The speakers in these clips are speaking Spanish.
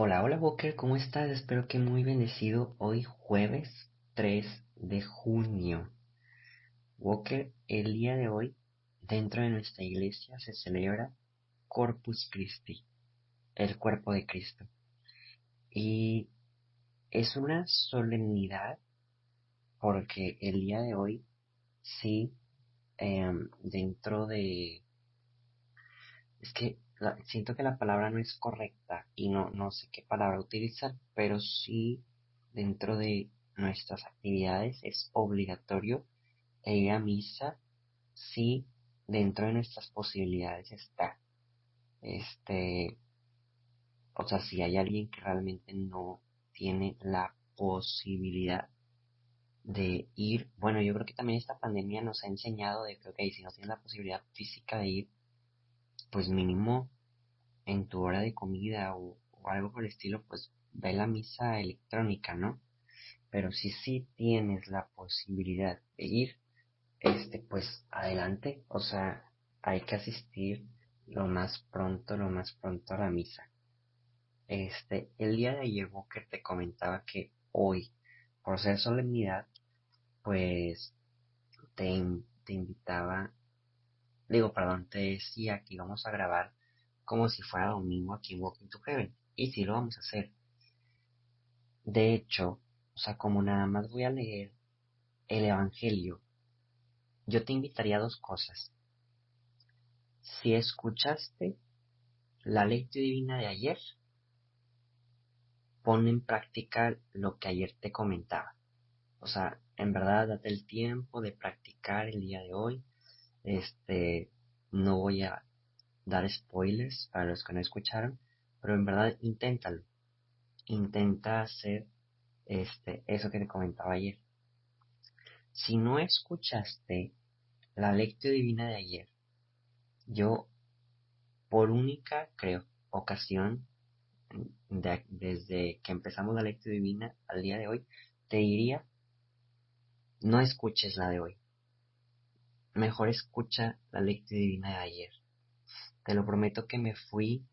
Hola, hola Walker, ¿cómo estás? Espero que muy bendecido hoy jueves 3 de junio. Walker, el día de hoy, dentro de nuestra iglesia se celebra Corpus Christi, el cuerpo de Cristo. Y es una solemnidad porque el día de hoy sí, em, dentro de... Es que siento que la palabra no es correcta y no, no sé qué palabra utilizar, pero sí dentro de nuestras actividades es obligatorio ir a misa si dentro de nuestras posibilidades está. Este, o sea, si hay alguien que realmente no tiene la posibilidad de ir, bueno, yo creo que también esta pandemia nos ha enseñado de que, ok, si no tienes la posibilidad física de ir, pues mínimo en tu hora de comida o, algo por el estilo, pues ve la misa electrónica, ¿no? Pero si sí tienes la posibilidad de ir, este, pues adelante, o sea, hay que asistir lo más pronto, lo más pronto a la misa. Este, el día de ayer Walker te comentaba que hoy, por ser solemnidad, pues te, te invitaba, digo, perdón, te decía que íbamos a grabar como si fuera domingo aquí en Walking to Heaven. Y sí lo vamos a hacer. De hecho, o sea, como nada más voy a leer el Evangelio, yo te invitaría a dos cosas. Si escuchaste la lectura divina de ayer, pon en práctica lo que ayer te comentaba. O sea, en verdad, date el tiempo de practicar el día de hoy. Este, no voy a dar spoilers para los que no escucharon, pero en verdad inténtalo. Intenta hacer este, eso que te comentaba ayer. Si no escuchaste la lectura divina de ayer, yo por única, creo, ocasión, desde que empezamos la lectura divina al día de hoy, te diría, no escuches la de hoy. Mejor escucha la lectura divina de ayer. Te lo prometo que me fui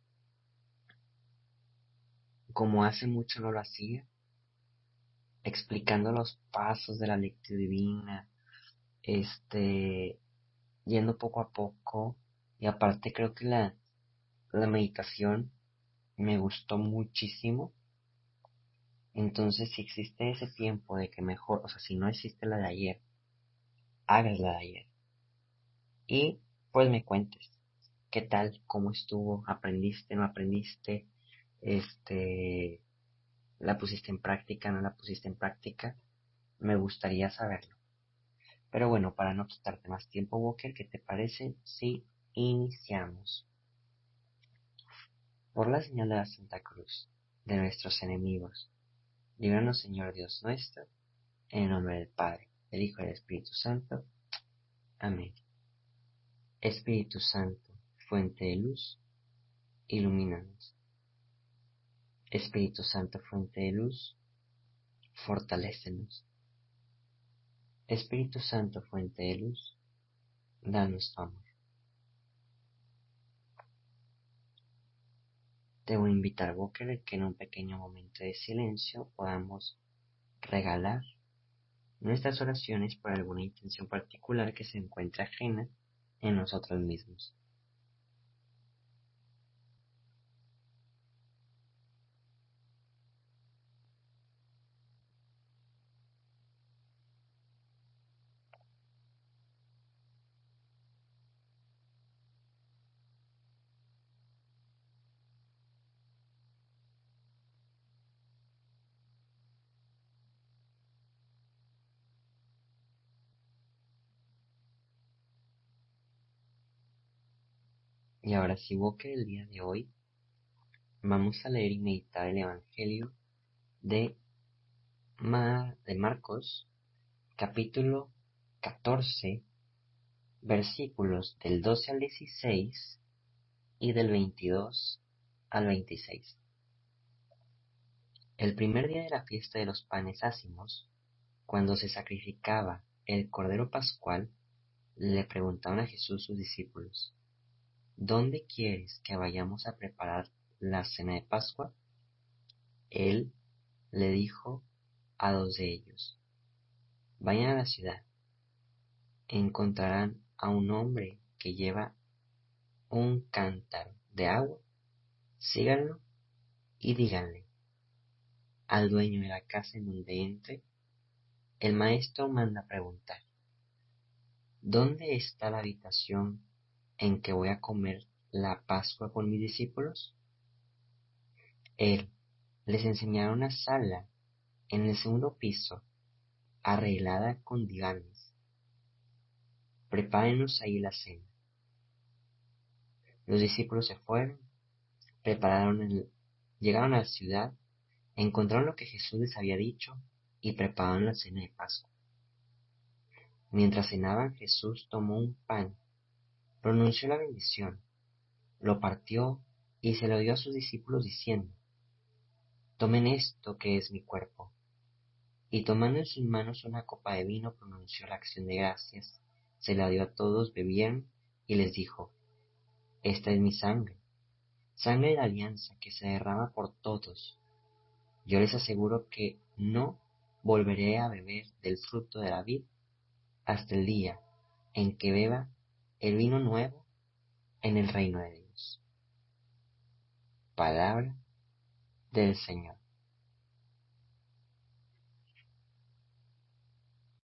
como hace mucho no lo hacía, explicando los pasos de la lectura divina, este, yendo poco a poco, y aparte creo que la, la meditación me gustó muchísimo. Entonces, si existe ese tiempo de que mejor, o sea, si no existe la de ayer, hagas la de ayer. Y pues me cuentes qué tal, cómo estuvo, aprendiste, no aprendiste, este, la pusiste en práctica, no la pusiste en práctica, me gustaría saberlo. Pero bueno, para no quitarte más tiempo, Walker, ¿qué te parece si iniciamos? Por la señal de la Santa Cruz, de nuestros enemigos, líbranos Señor Dios nuestro, en el nombre del Padre, del Hijo y del Espíritu Santo. Amén. Espíritu Santo, fuente de luz, ilumínanos. Espíritu Santo, fuente de luz, fortalécenos. Espíritu Santo, fuente de luz, danos tu amor. Te voy a invitar, Walker, que en un pequeño momento de silencio podamos regalar nuestras oraciones por alguna intención particular que se encuentre ajena en nosotros mismos. Y ahora sí, que el día de hoy Vamos a leer y meditar el Evangelio de, de Marcos, capítulo 14, versículos del 12 al 16 y del 22 al 26. El primer día de la fiesta de los panes ácimos, cuando se sacrificaba el Cordero Pascual, le preguntaron a Jesús sus discípulos, ¿Dónde quieres que vayamos a preparar la cena de Pascua? Él le dijo a dos de ellos, vayan a la ciudad, encontrarán a un hombre que lleva un cántaro de agua, síganlo y díganle al dueño de la casa en donde entre, el maestro manda preguntar, ¿dónde está la habitación en que voy a comer la Pascua con mis discípulos? Él les enseñará una sala en el segundo piso, arreglada con divanes. Prepárenos ahí la cena. Los discípulos se fueron, prepararon el, llegaron a la ciudad, encontraron lo que Jesús les había dicho y prepararon la cena de Pascua. Mientras cenaban, Jesús tomó un pan, pronunció la bendición, lo partió y se lo dio a sus discípulos diciendo, Tomen esto que es mi cuerpo. Y tomando en sus manos una copa de vino, pronunció la acción de gracias, se la dio a todos, bebieron y les dijo, esta es mi sangre, sangre de alianza que se derrama por todos. Yo les aseguro que no volveré a beber del fruto de la vid hasta el día en que beba el vino nuevo en el reino de Dios. Palabra del Señor.